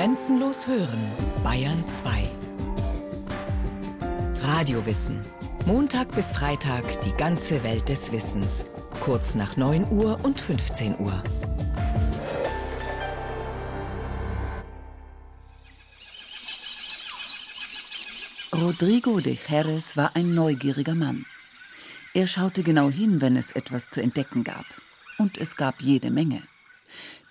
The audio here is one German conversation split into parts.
Grenzenlos hören, Bayern 2. Radiowissen. Montag bis Freitag die ganze Welt des Wissens. Kurz nach 9 Uhr und 15 Uhr. Rodrigo de Jerez war ein neugieriger Mann. Er schaute genau hin, wenn es etwas zu entdecken gab. Und es gab jede Menge.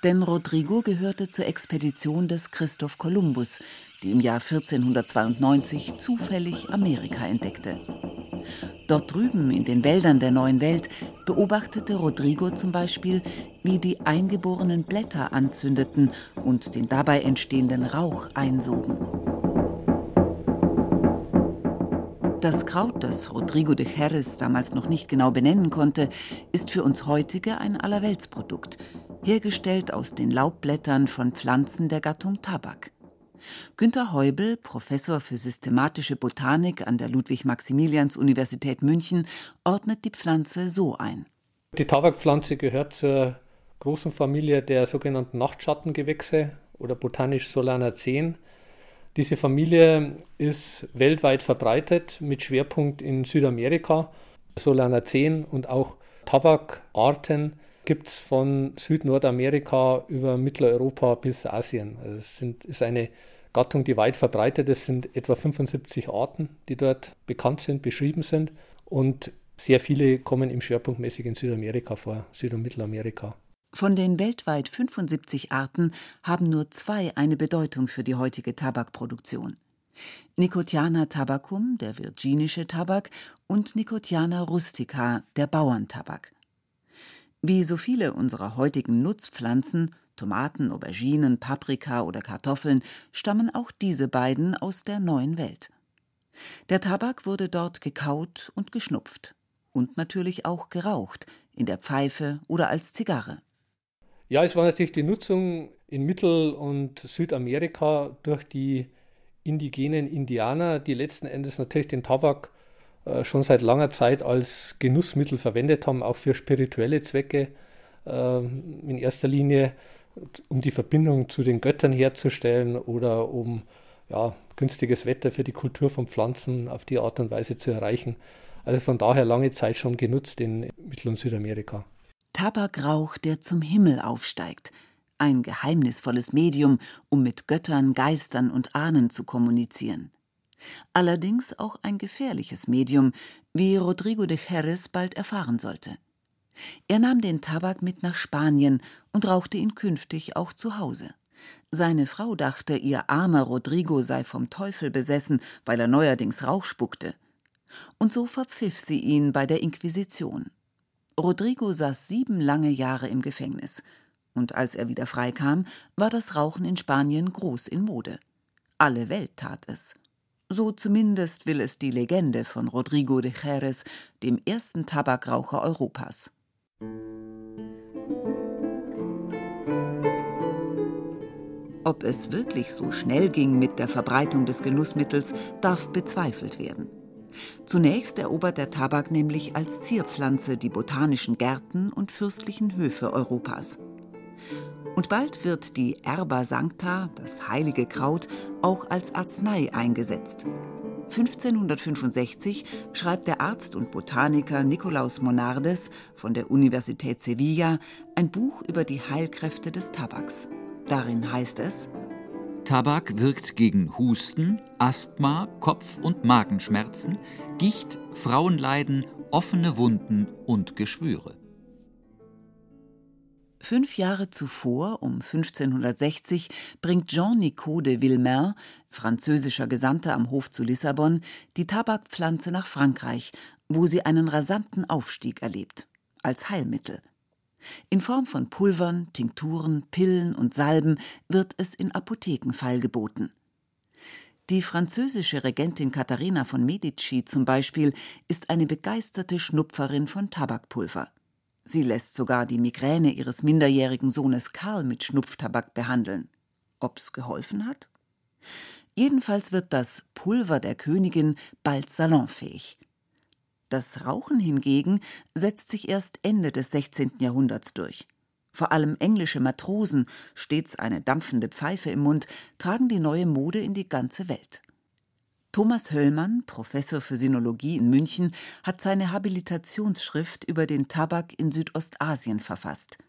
Denn Rodrigo gehörte zur Expedition des Christoph Kolumbus, die im Jahr 1492 zufällig Amerika entdeckte. Dort drüben in den Wäldern der neuen Welt beobachtete Rodrigo zum Beispiel, wie die eingeborenen Blätter anzündeten und den dabei entstehenden Rauch einsogen. Das Kraut, das Rodrigo de Jerez damals noch nicht genau benennen konnte, ist für uns heutige ein Allerweltsprodukt, hergestellt aus den Laubblättern von Pflanzen der Gattung Tabak. Günter Heubel, Professor für systematische Botanik an der Ludwig-Maximilians-Universität München, ordnet die Pflanze so ein. Die Tabakpflanze gehört zur großen Familie der sogenannten Nachtschattengewächse oder botanisch Solanaceen. Diese Familie ist weltweit verbreitet mit Schwerpunkt in Südamerika. Solanaceen und auch Tabakarten gibt es von Südnordamerika über Mitteleuropa bis Asien. Also es sind, ist eine Gattung, die weit verbreitet ist. Es sind etwa 75 Arten, die dort bekannt sind, beschrieben sind. Und sehr viele kommen im Schwerpunktmäßig in Südamerika vor, Süd- und Mittelamerika. Von den weltweit 75 Arten haben nur zwei eine Bedeutung für die heutige Tabakproduktion. Nicotiana tabacum, der virginische Tabak, und Nicotiana rustica, der Bauerntabak. Wie so viele unserer heutigen Nutzpflanzen, Tomaten, Auberginen, Paprika oder Kartoffeln, stammen auch diese beiden aus der neuen Welt. Der Tabak wurde dort gekaut und geschnupft und natürlich auch geraucht, in der Pfeife oder als Zigarre. Ja, es war natürlich die Nutzung in Mittel- und Südamerika durch die indigenen Indianer, die letzten Endes natürlich den Tabak schon seit langer Zeit als Genussmittel verwendet haben, auch für spirituelle Zwecke äh, in erster Linie, um die Verbindung zu den Göttern herzustellen oder um ja, günstiges Wetter für die Kultur von Pflanzen auf die Art und Weise zu erreichen. Also von daher lange Zeit schon genutzt in Mittel- und Südamerika. Tabakrauch, der zum Himmel aufsteigt. Ein geheimnisvolles Medium, um mit Göttern, Geistern und Ahnen zu kommunizieren. Allerdings auch ein gefährliches Medium, wie Rodrigo de Jerez bald erfahren sollte. Er nahm den Tabak mit nach Spanien und rauchte ihn künftig auch zu Hause. Seine Frau dachte, ihr armer Rodrigo sei vom Teufel besessen, weil er neuerdings Rauch spuckte. Und so verpfiff sie ihn bei der Inquisition. Rodrigo saß sieben lange Jahre im Gefängnis. Und als er wieder freikam, war das Rauchen in Spanien groß in Mode. Alle Welt tat es. So zumindest will es die Legende von Rodrigo de Jerez, dem ersten Tabakraucher Europas. Ob es wirklich so schnell ging mit der Verbreitung des Genussmittels, darf bezweifelt werden. Zunächst erobert der Tabak nämlich als Zierpflanze die botanischen Gärten und fürstlichen Höfe Europas. Und bald wird die Erba Sancta, das heilige Kraut, auch als Arznei eingesetzt. 1565 schreibt der Arzt und Botaniker Nikolaus Monardes von der Universität Sevilla ein Buch über die Heilkräfte des Tabaks. Darin heißt es, Tabak wirkt gegen Husten, Asthma, Kopf- und Magenschmerzen, Gicht, Frauenleiden, offene Wunden und Geschwüre. Fünf Jahre zuvor, um 1560, bringt Jean-Nicot de Villemin, französischer Gesandter am Hof zu Lissabon, die Tabakpflanze nach Frankreich, wo sie einen rasanten Aufstieg erlebt. Als Heilmittel. In Form von Pulvern, Tinkturen, Pillen und Salben wird es in Apotheken feilgeboten. Die französische Regentin Katharina von Medici zum Beispiel ist eine begeisterte Schnupferin von Tabakpulver. Sie lässt sogar die Migräne ihres minderjährigen Sohnes Karl mit Schnupftabak behandeln. Ob's geholfen hat? Jedenfalls wird das Pulver der Königin bald salonfähig. Das Rauchen hingegen setzt sich erst Ende des 16. Jahrhunderts durch. Vor allem englische Matrosen, stets eine dampfende Pfeife im Mund, tragen die neue Mode in die ganze Welt. Thomas Höllmann, Professor für Sinologie in München, hat seine Habilitationsschrift über den Tabak in Südostasien verfasst.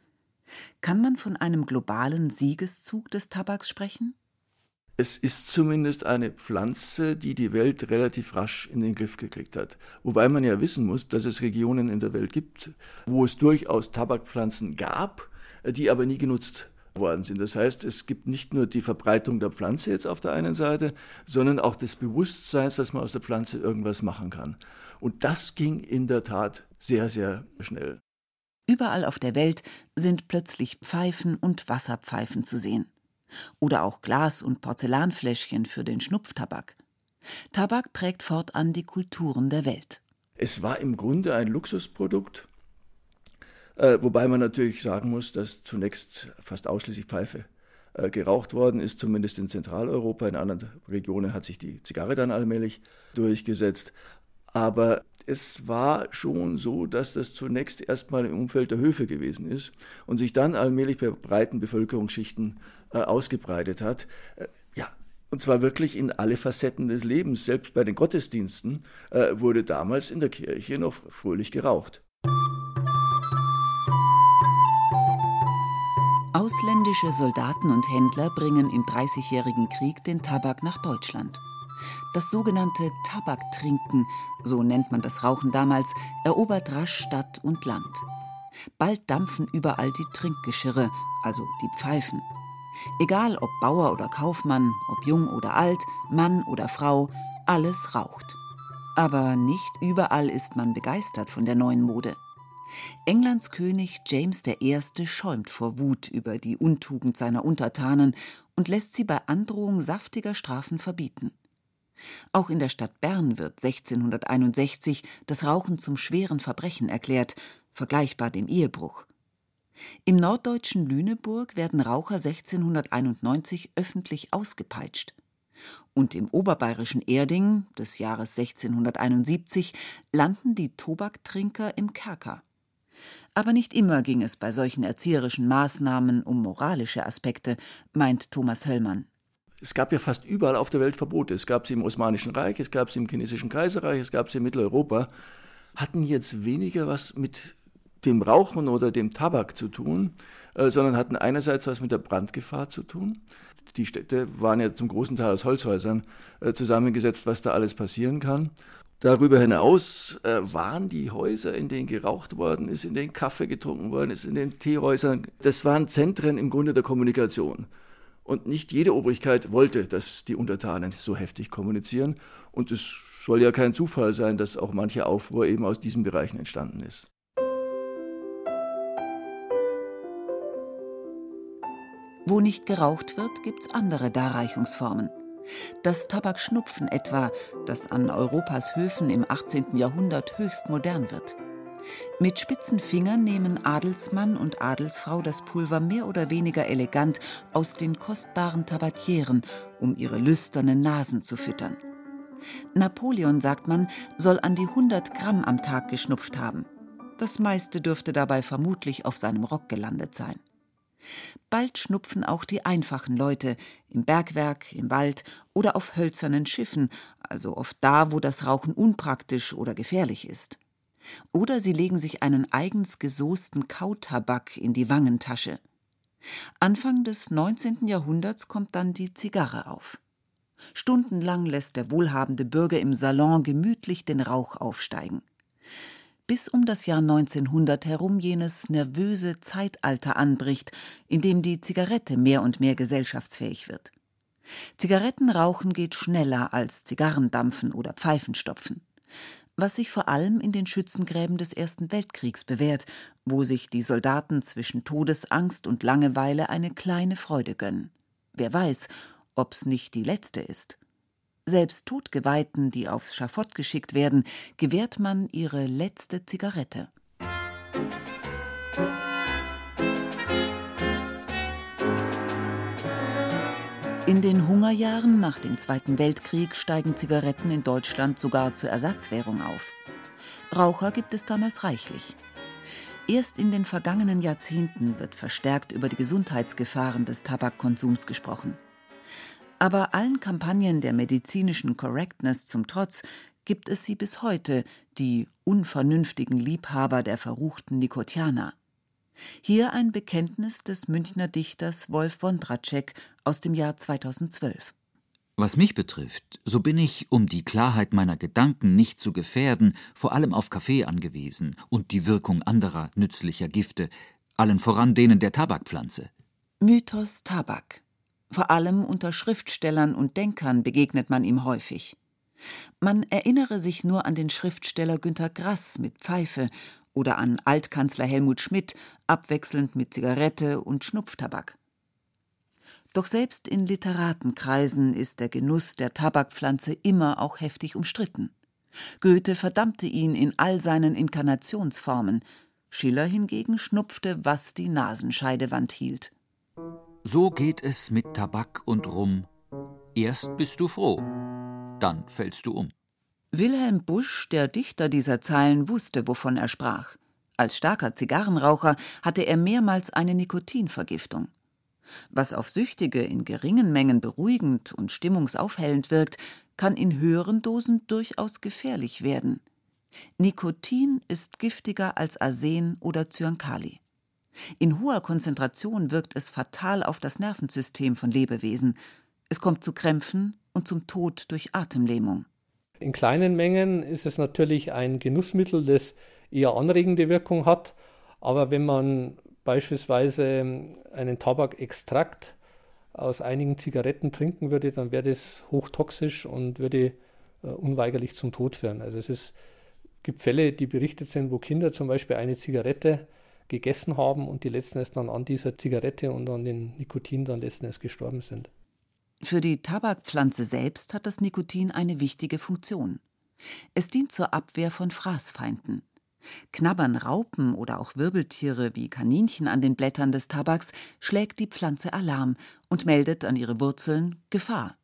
Kann man von einem globalen Siegeszug des Tabaks sprechen? Es ist zumindest eine Pflanze, die die Welt relativ rasch in den Griff gekriegt hat. Wobei man ja wissen muss, dass es Regionen in der Welt gibt, wo es durchaus Tabakpflanzen gab, die aber nie genutzt worden sind. Das heißt, es gibt nicht nur die Verbreitung der Pflanze jetzt auf der einen Seite, sondern auch des Bewusstseins, dass man aus der Pflanze irgendwas machen kann. Und das ging in der Tat sehr, sehr schnell. Überall auf der Welt sind plötzlich Pfeifen und Wasserpfeifen zu sehen oder auch Glas- und Porzellanfläschchen für den Schnupftabak. Tabak prägt fortan die Kulturen der Welt. Es war im Grunde ein Luxusprodukt, äh, wobei man natürlich sagen muss, dass zunächst fast ausschließlich Pfeife äh, geraucht worden ist, zumindest in Zentraleuropa. In anderen Regionen hat sich die Zigarre dann allmählich durchgesetzt. Aber es war schon so, dass das zunächst erstmal im Umfeld der Höfe gewesen ist und sich dann allmählich bei breiten Bevölkerungsschichten äh, ausgebreitet hat. Äh, ja, und zwar wirklich in alle Facetten des Lebens. Selbst bei den Gottesdiensten äh, wurde damals in der Kirche noch fröhlich geraucht. Ausländische Soldaten und Händler bringen im Dreißigjährigen Krieg den Tabak nach Deutschland. Das sogenannte Tabaktrinken, so nennt man das Rauchen damals, erobert rasch Stadt und Land. Bald dampfen überall die Trinkgeschirre, also die Pfeifen. Egal ob Bauer oder Kaufmann, ob jung oder alt, Mann oder Frau, alles raucht. Aber nicht überall ist man begeistert von der neuen Mode. Englands König James I. schäumt vor Wut über die Untugend seiner Untertanen und lässt sie bei Androhung saftiger Strafen verbieten. Auch in der Stadt Bern wird 1661 das Rauchen zum schweren Verbrechen erklärt, vergleichbar dem Ehebruch. Im norddeutschen Lüneburg werden Raucher 1691 öffentlich ausgepeitscht. Und im oberbayerischen Erding des Jahres 1671 landen die Tobaktrinker im Kerker. Aber nicht immer ging es bei solchen erzieherischen Maßnahmen um moralische Aspekte, meint Thomas Höllmann es gab ja fast überall auf der Welt Verbote. Es gab sie im Osmanischen Reich, es gab sie im Chinesischen Kaiserreich, es gab sie in Mitteleuropa. Hatten jetzt weniger was mit dem Rauchen oder dem Tabak zu tun, äh, sondern hatten einerseits was mit der Brandgefahr zu tun. Die Städte waren ja zum großen Teil aus Holzhäusern äh, zusammengesetzt, was da alles passieren kann. Darüber hinaus äh, waren die Häuser, in denen geraucht worden ist, in denen Kaffee getrunken worden ist, in den Teehäusern, das waren Zentren im Grunde der Kommunikation. Und nicht jede Obrigkeit wollte, dass die Untertanen so heftig kommunizieren. Und es soll ja kein Zufall sein, dass auch mancher Aufruhr eben aus diesen Bereichen entstanden ist. Wo nicht geraucht wird, gibt es andere Darreichungsformen. Das Tabakschnupfen etwa, das an Europas Höfen im 18. Jahrhundert höchst modern wird. Mit spitzen Fingern nehmen Adelsmann und Adelsfrau das Pulver mehr oder weniger elegant aus den kostbaren Tabatieren, um ihre lüsternen Nasen zu füttern. Napoleon, sagt man, soll an die 100 Gramm am Tag geschnupft haben. Das meiste dürfte dabei vermutlich auf seinem Rock gelandet sein. Bald schnupfen auch die einfachen Leute im Bergwerk, im Wald oder auf hölzernen Schiffen, also oft da, wo das Rauchen unpraktisch oder gefährlich ist. Oder sie legen sich einen eigens gesoßten Kautabak in die Wangentasche. Anfang des 19. Jahrhunderts kommt dann die Zigarre auf. Stundenlang lässt der wohlhabende Bürger im Salon gemütlich den Rauch aufsteigen. Bis um das Jahr 1900 herum jenes nervöse Zeitalter anbricht, in dem die Zigarette mehr und mehr gesellschaftsfähig wird. Zigarettenrauchen geht schneller als Zigarrendampfen oder Pfeifenstopfen was sich vor allem in den Schützengräben des Ersten Weltkriegs bewährt, wo sich die Soldaten zwischen Todesangst und Langeweile eine kleine Freude gönnen. Wer weiß, ob's nicht die letzte ist. Selbst Todgeweihten, die aufs Schafott geschickt werden, gewährt man ihre letzte Zigarette. In den Hungerjahren nach dem Zweiten Weltkrieg steigen Zigaretten in Deutschland sogar zur Ersatzwährung auf. Raucher gibt es damals reichlich. Erst in den vergangenen Jahrzehnten wird verstärkt über die Gesundheitsgefahren des Tabakkonsums gesprochen. Aber allen Kampagnen der medizinischen Correctness zum Trotz gibt es sie bis heute, die unvernünftigen Liebhaber der verruchten Nikotianer. Hier ein Bekenntnis des Münchner Dichters Wolf Wondratschek aus dem Jahr 2012. Was mich betrifft, so bin ich, um die Klarheit meiner Gedanken nicht zu gefährden, vor allem auf Kaffee angewiesen und die Wirkung anderer nützlicher Gifte, allen voran denen der Tabakpflanze. Mythos Tabak. Vor allem unter Schriftstellern und Denkern begegnet man ihm häufig. Man erinnere sich nur an den Schriftsteller Günter Grass mit Pfeife oder an Altkanzler Helmut Schmidt, abwechselnd mit Zigarette und Schnupftabak. Doch selbst in Literatenkreisen ist der Genuss der Tabakpflanze immer auch heftig umstritten. Goethe verdammte ihn in all seinen Inkarnationsformen, Schiller hingegen schnupfte, was die Nasenscheidewand hielt. So geht es mit Tabak und Rum. Erst bist du froh, dann fällst du um. Wilhelm Busch, der Dichter dieser Zeilen, wusste, wovon er sprach. Als starker Zigarrenraucher hatte er mehrmals eine Nikotinvergiftung. Was auf Süchtige in geringen Mengen beruhigend und stimmungsaufhellend wirkt, kann in höheren Dosen durchaus gefährlich werden. Nikotin ist giftiger als Arsen oder Zyankali. In hoher Konzentration wirkt es fatal auf das Nervensystem von Lebewesen. Es kommt zu Krämpfen und zum Tod durch Atemlähmung. In kleinen Mengen ist es natürlich ein Genussmittel, das eher anregende Wirkung hat. Aber wenn man beispielsweise ähm, einen Tabakextrakt aus einigen Zigaretten trinken würde, dann wäre das hochtoxisch und würde äh, unweigerlich zum Tod führen. Also es ist, gibt Fälle, die berichtet sind, wo Kinder zum Beispiel eine Zigarette gegessen haben und die letzten Endes dann an dieser Zigarette und an den Nikotin dann letzten Endes gestorben sind. Für die Tabakpflanze selbst hat das Nikotin eine wichtige Funktion. Es dient zur Abwehr von Fraßfeinden. Knabbern Raupen oder auch Wirbeltiere wie Kaninchen an den Blättern des Tabaks, schlägt die Pflanze Alarm und meldet an ihre Wurzeln Gefahr.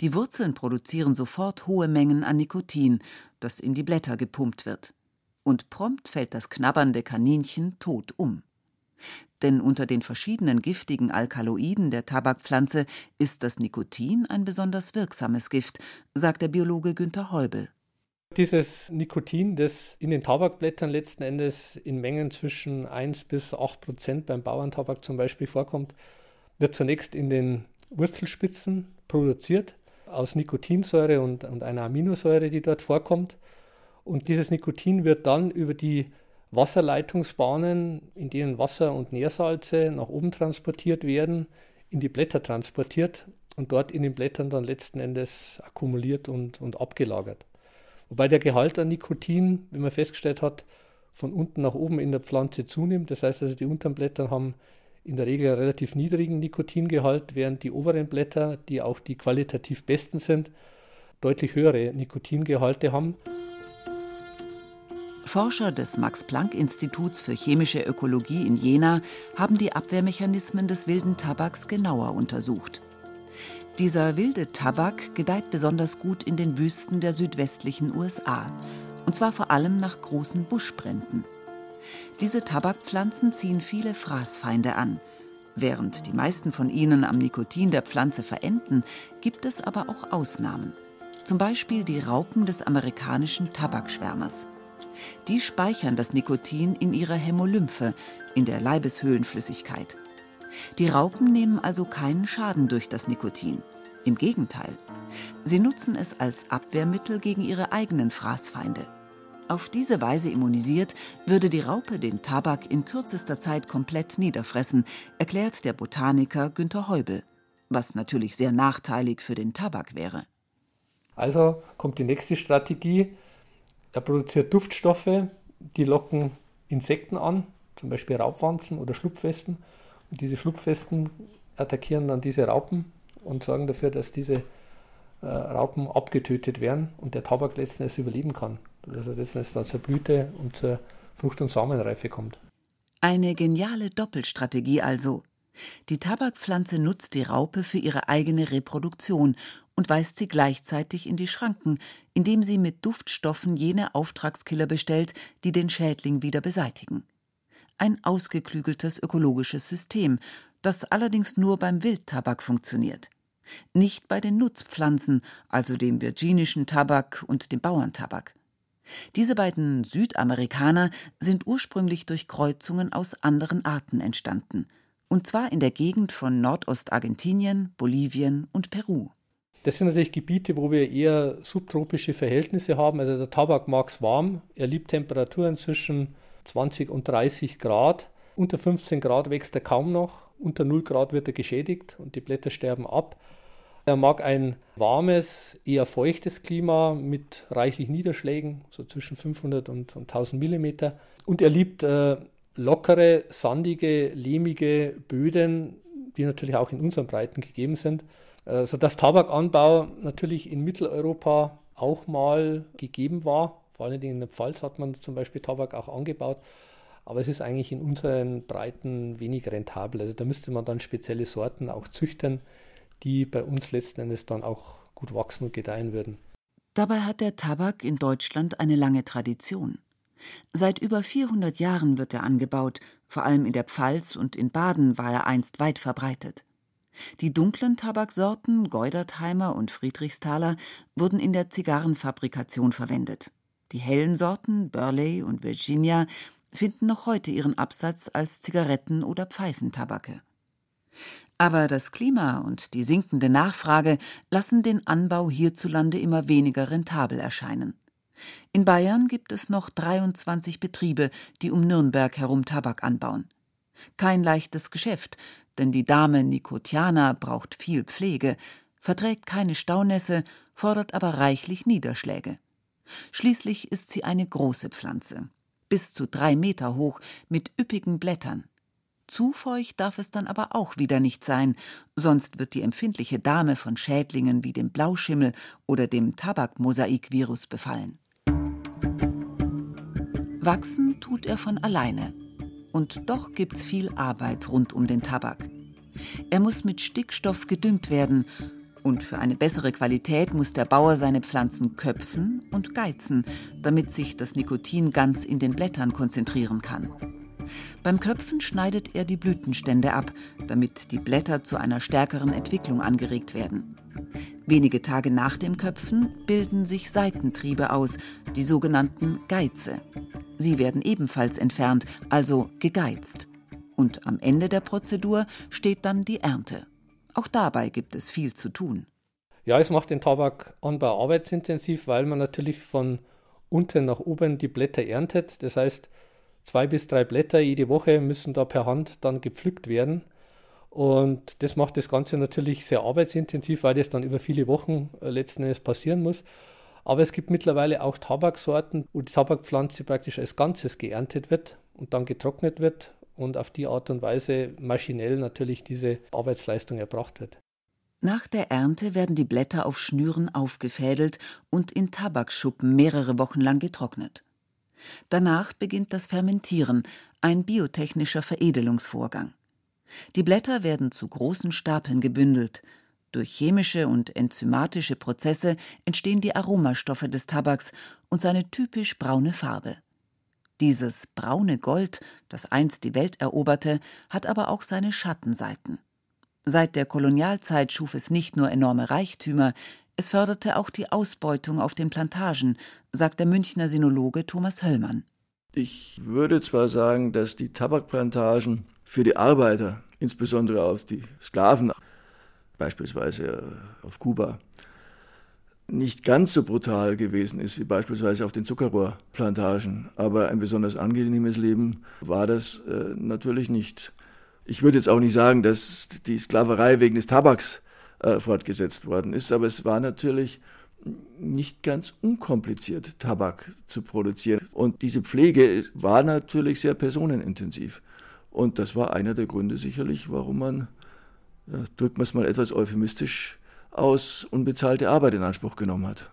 Die Wurzeln produzieren sofort hohe Mengen an Nikotin, das in die Blätter gepumpt wird. Und prompt fällt das knabbernde Kaninchen tot um. Denn unter den verschiedenen giftigen Alkaloiden der Tabakpflanze ist das Nikotin ein besonders wirksames Gift, sagt der Biologe Günter Heubel. Dieses Nikotin, das in den Tabakblättern letzten Endes in Mengen zwischen 1 bis 8 Prozent beim Bauerntabak zum Beispiel vorkommt, wird zunächst in den Wurzelspitzen produziert aus Nikotinsäure und, und einer Aminosäure, die dort vorkommt. Und dieses Nikotin wird dann über die Wasserleitungsbahnen, in denen Wasser und Nährsalze nach oben transportiert werden, in die Blätter transportiert und dort in den Blättern dann letzten Endes akkumuliert und, und abgelagert. Wobei der Gehalt an Nikotin, wie man festgestellt hat, von unten nach oben in der Pflanze zunimmt. Das heißt also, die unteren Blätter haben in der Regel einen relativ niedrigen Nikotingehalt, während die oberen Blätter, die auch die qualitativ besten sind, deutlich höhere Nikotingehalte haben. Forscher des Max-Planck-Instituts für chemische Ökologie in Jena haben die Abwehrmechanismen des wilden Tabaks genauer untersucht. Dieser wilde Tabak gedeiht besonders gut in den Wüsten der südwestlichen USA, und zwar vor allem nach großen Buschbränden. Diese Tabakpflanzen ziehen viele Fraßfeinde an. Während die meisten von ihnen am Nikotin der Pflanze verenden, gibt es aber auch Ausnahmen. Zum Beispiel die Raupen des amerikanischen Tabakschwärmers. Die speichern das Nikotin in ihrer Hämolymphe, in der Leibeshöhlenflüssigkeit. Die Raupen nehmen also keinen Schaden durch das Nikotin. Im Gegenteil, sie nutzen es als Abwehrmittel gegen ihre eigenen Fraßfeinde. Auf diese Weise immunisiert, würde die Raupe den Tabak in kürzester Zeit komplett niederfressen, erklärt der Botaniker Günter Heubel, was natürlich sehr nachteilig für den Tabak wäre. Also kommt die nächste Strategie. Er produziert Duftstoffe, die locken Insekten an, zum Beispiel Raubwanzen oder Schlupfwespen. Und diese Schlupfwespen attackieren dann diese Raupen und sorgen dafür, dass diese äh, Raupen abgetötet werden und der Tabak letzten Endes überleben kann. Dass er letzten Endes dann zur Blüte und zur Frucht- und Samenreife kommt. Eine geniale Doppelstrategie also. Die Tabakpflanze nutzt die Raupe für ihre eigene Reproduktion und weist sie gleichzeitig in die Schranken, indem sie mit Duftstoffen jene Auftragskiller bestellt, die den Schädling wieder beseitigen. ein ausgeklügeltes ökologisches System, das allerdings nur beim Wildtabak funktioniert. Nicht bei den Nutzpflanzen, also dem virginischen Tabak und dem Bauerntabak. Diese beiden Südamerikaner sind ursprünglich durch Kreuzungen aus anderen Arten entstanden, und zwar in der Gegend von Nordostargentinien, Bolivien und Peru. Das sind natürlich Gebiete, wo wir eher subtropische Verhältnisse haben. Also der Tabak mag es warm, er liebt Temperaturen zwischen 20 und 30 Grad. Unter 15 Grad wächst er kaum noch, unter 0 Grad wird er geschädigt und die Blätter sterben ab. Er mag ein warmes, eher feuchtes Klima mit reichlich Niederschlägen, so zwischen 500 und, und 1000 Millimeter. Und er liebt äh, lockere, sandige, lehmige Böden, die natürlich auch in unseren Breiten gegeben sind. Äh, sodass Tabakanbau natürlich in Mitteleuropa auch mal gegeben war. Vor allen Dingen in der Pfalz hat man zum Beispiel Tabak auch angebaut. Aber es ist eigentlich in unseren Breiten wenig rentabel. Also da müsste man dann spezielle Sorten auch züchten, die bei uns letzten Endes dann auch gut wachsen und gedeihen würden. Dabei hat der Tabak in Deutschland eine lange Tradition. Seit über 400 Jahren wird er angebaut, vor allem in der Pfalz und in Baden war er einst weit verbreitet. Die dunklen Tabaksorten Geudertheimer und Friedrichsthaler wurden in der Zigarrenfabrikation verwendet. Die hellen Sorten Burley und Virginia finden noch heute ihren Absatz als Zigaretten- oder Pfeifentabake. Aber das Klima und die sinkende Nachfrage lassen den Anbau hierzulande immer weniger rentabel erscheinen. In Bayern gibt es noch 23 Betriebe, die um Nürnberg herum Tabak anbauen. Kein leichtes Geschäft, denn die Dame Nicotiana braucht viel Pflege, verträgt keine Staunässe, fordert aber reichlich Niederschläge. Schließlich ist sie eine große Pflanze, bis zu drei Meter hoch, mit üppigen Blättern. Zu feucht darf es dann aber auch wieder nicht sein, sonst wird die empfindliche Dame von Schädlingen wie dem Blauschimmel oder dem Tabakmosaikvirus befallen. Wachsen tut er von alleine. Und doch gibt's viel Arbeit rund um den Tabak. Er muss mit Stickstoff gedüngt werden, und für eine bessere Qualität muss der Bauer seine Pflanzen köpfen und geizen, damit sich das Nikotin ganz in den Blättern konzentrieren kann. Beim Köpfen schneidet er die Blütenstände ab, damit die Blätter zu einer stärkeren Entwicklung angeregt werden. Wenige Tage nach dem Köpfen bilden sich Seitentriebe aus, die sogenannten Geize. Sie werden ebenfalls entfernt, also gegeizt. Und am Ende der Prozedur steht dann die Ernte. Auch dabei gibt es viel zu tun. Ja, es macht den Tabakanbau arbeitsintensiv, weil man natürlich von unten nach oben die Blätter erntet. Das heißt, zwei bis drei Blätter jede Woche müssen da per Hand dann gepflückt werden. Und das macht das Ganze natürlich sehr arbeitsintensiv, weil das dann über viele Wochen äh, letzten Endes passieren muss. Aber es gibt mittlerweile auch Tabaksorten, wo die Tabakpflanze praktisch als Ganzes geerntet wird und dann getrocknet wird und auf die Art und Weise maschinell natürlich diese Arbeitsleistung erbracht wird. Nach der Ernte werden die Blätter auf Schnüren aufgefädelt und in Tabakschuppen mehrere Wochen lang getrocknet. Danach beginnt das Fermentieren, ein biotechnischer Veredelungsvorgang. Die Blätter werden zu großen Stapeln gebündelt. Durch chemische und enzymatische Prozesse entstehen die Aromastoffe des Tabaks und seine typisch braune Farbe. Dieses braune Gold, das einst die Welt eroberte, hat aber auch seine Schattenseiten. Seit der Kolonialzeit schuf es nicht nur enorme Reichtümer, es förderte auch die Ausbeutung auf den Plantagen, sagt der Münchner Sinologe Thomas Höllmann. Ich würde zwar sagen, dass die Tabakplantagen für die Arbeiter, insbesondere auf die Sklaven, beispielsweise auf Kuba, nicht ganz so brutal gewesen ist wie beispielsweise auf den Zuckerrohrplantagen. Aber ein besonders angenehmes Leben war das äh, natürlich nicht. Ich würde jetzt auch nicht sagen, dass die Sklaverei wegen des Tabaks äh, fortgesetzt worden ist. Aber es war natürlich nicht ganz unkompliziert, Tabak zu produzieren. Und diese Pflege war natürlich sehr personenintensiv. Und das war einer der Gründe sicherlich, warum man, ja, drückt man es mal etwas euphemistisch aus, unbezahlte Arbeit in Anspruch genommen hat.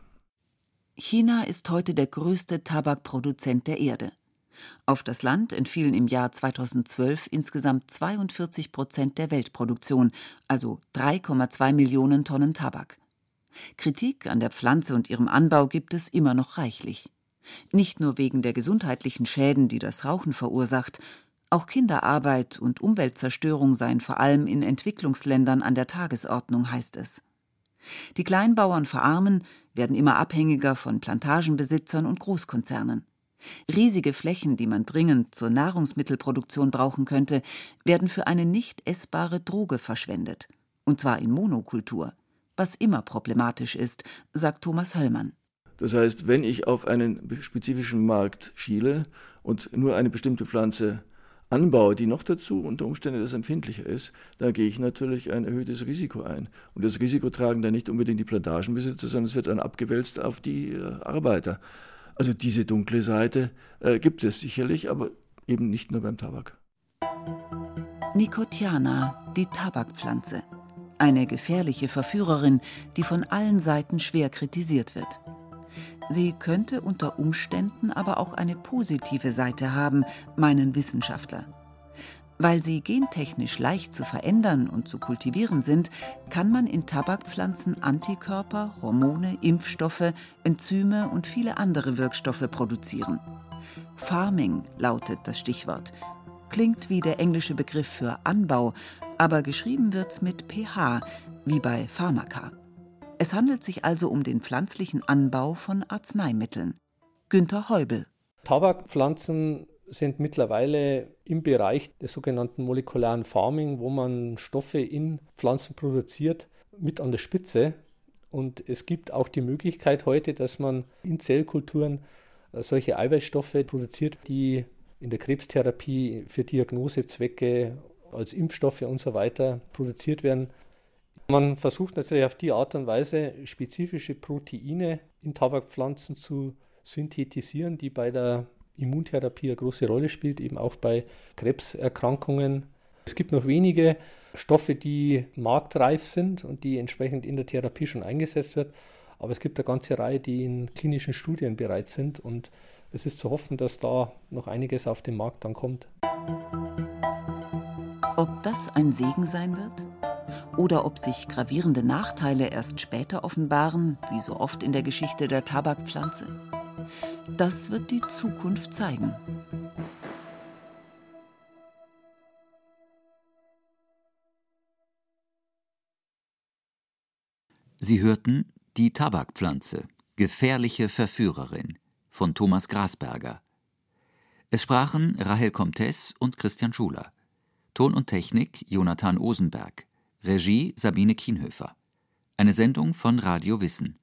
China ist heute der größte Tabakproduzent der Erde. Auf das Land entfielen im Jahr 2012 insgesamt 42 Prozent der Weltproduktion, also 3,2 Millionen Tonnen Tabak. Kritik an der Pflanze und ihrem Anbau gibt es immer noch reichlich. Nicht nur wegen der gesundheitlichen Schäden, die das Rauchen verursacht, Auch Kinderarbeit und Umweltzerstörung seien vor allem in Entwicklungsländern an der Tagesordnung, heißt es. Die Kleinbauern verarmen, werden immer abhängiger von Plantagenbesitzern und Großkonzernen. Riesige Flächen, die man dringend zur Nahrungsmittelproduktion brauchen könnte, werden für eine nicht essbare Droge verschwendet, und zwar in Monokultur, was immer problematisch ist, sagt Thomas Höllmann. Das heißt, wenn ich auf einen spezifischen Markt schiele und nur eine bestimmte Pflanze anbaue, die noch dazu unter Umständen das empfindlicher ist, dann gehe ich natürlich ein erhöhtes Risiko ein. Und das Risiko tragen dann nicht unbedingt die Plantagenbesitzer, sondern es wird dann abgewälzt auf die äh, Arbeiter. Also diese dunkle Seite äh, gibt es sicherlich, aber eben nicht nur beim Tabak. Nicotiana, die Tabakpflanze. Eine gefährliche Verführerin, die von allen Seiten schwer kritisiert wird. Sie könnte unter Umständen aber auch eine positive Seite haben, meinen Wissenschaftler. Weil sie gentechnisch leicht zu verändern und zu kultivieren sind, kann man in Tabakpflanzen Antikörper, Hormone, Impfstoffe, Enzyme und viele andere Wirkstoffe produzieren. Farming lautet das Stichwort. Klingt wie der englische Begriff für Anbau, aber geschrieben wird's mit pH, wie bei Pharmaka. Es handelt sich also um den pflanzlichen Anbau von Arzneimitteln. Günter Heubel. Tabakpflanzen sind mittlerweile im Bereich des sogenannten molekularen Farming, wo man Stoffe in Pflanzen produziert, mit an der Spitze. Und es gibt auch die Möglichkeit heute, dass man in Zellkulturen äh, solche Eiweißstoffe produziert, die in der Krebstherapie für Diagnosezwecke als Impfstoffe und so weiter produziert werden. Man versucht natürlich auf die Art und Weise spezifische Proteine in Tabakpflanzen zu synthetisieren, die bei der Immuntherapie eine große Rolle spielt, eben auch bei Krebserkrankungen. Es gibt noch wenige Stoffe, die marktreif sind und die entsprechend in der Therapie schon eingesetzt wird. Aber es gibt eine ganze Reihe, die in klinischen Studien bereit sind und es ist zu hoffen, dass da noch einiges auf den Markt dann kommt. Ob das ein Segen sein wird? Oder ob sich gravierende Nachteile erst später offenbaren, wie so oft in der Geschichte der Tabakpflanze? Das wird die Zukunft zeigen. Sie hörten Die Tabakpflanze, gefährliche Verführerin von Thomas Grasberger. Es sprachen Rahel Comtes und Christian Schuler. Ton und Technik Jonathan Osenberg. Regie Sabine Kienhöfer. Eine Sendung von Radio Wissen